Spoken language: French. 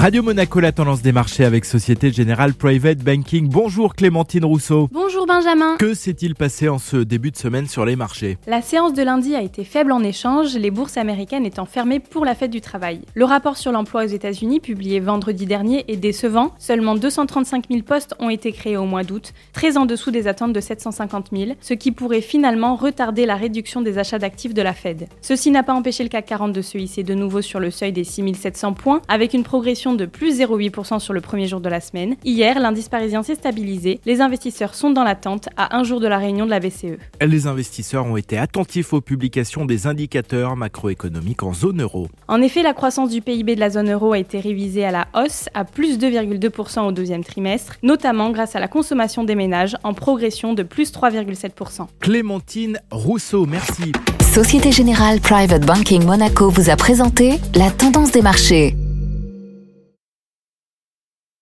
Radio Monaco, la tendance des marchés avec Société Générale Private Banking. Bonjour Clémentine Rousseau. Bonjour Benjamin. Que s'est-il passé en ce début de semaine sur les marchés? La séance de lundi a été faible en échange, les bourses américaines étant fermées pour la fête du travail. Le rapport sur l'emploi aux États-Unis, publié vendredi dernier, est décevant. Seulement 235 000 postes ont été créés au mois d'août, très en dessous des attentes de 750 000, ce qui pourrait finalement retarder la réduction des achats d'actifs de la Fed. Ceci n'a pas empêché le CAC 40 de se hisser de nouveau sur le seuil des 6700 points, avec une progression de plus 0,8% sur le premier jour de la semaine. Hier, l'indice parisien s'est stabilisé. Les investisseurs sont dans l'attente à un jour de la réunion de la BCE. Les investisseurs ont été attentifs aux publications des indicateurs macroéconomiques en zone euro. En effet, la croissance du PIB de la zone euro a été révisée à la hausse à plus 2,2% au deuxième trimestre, notamment grâce à la consommation des ménages en progression de plus 3,7%. Clémentine Rousseau, merci. Société Générale Private Banking Monaco vous a présenté la tendance des marchés.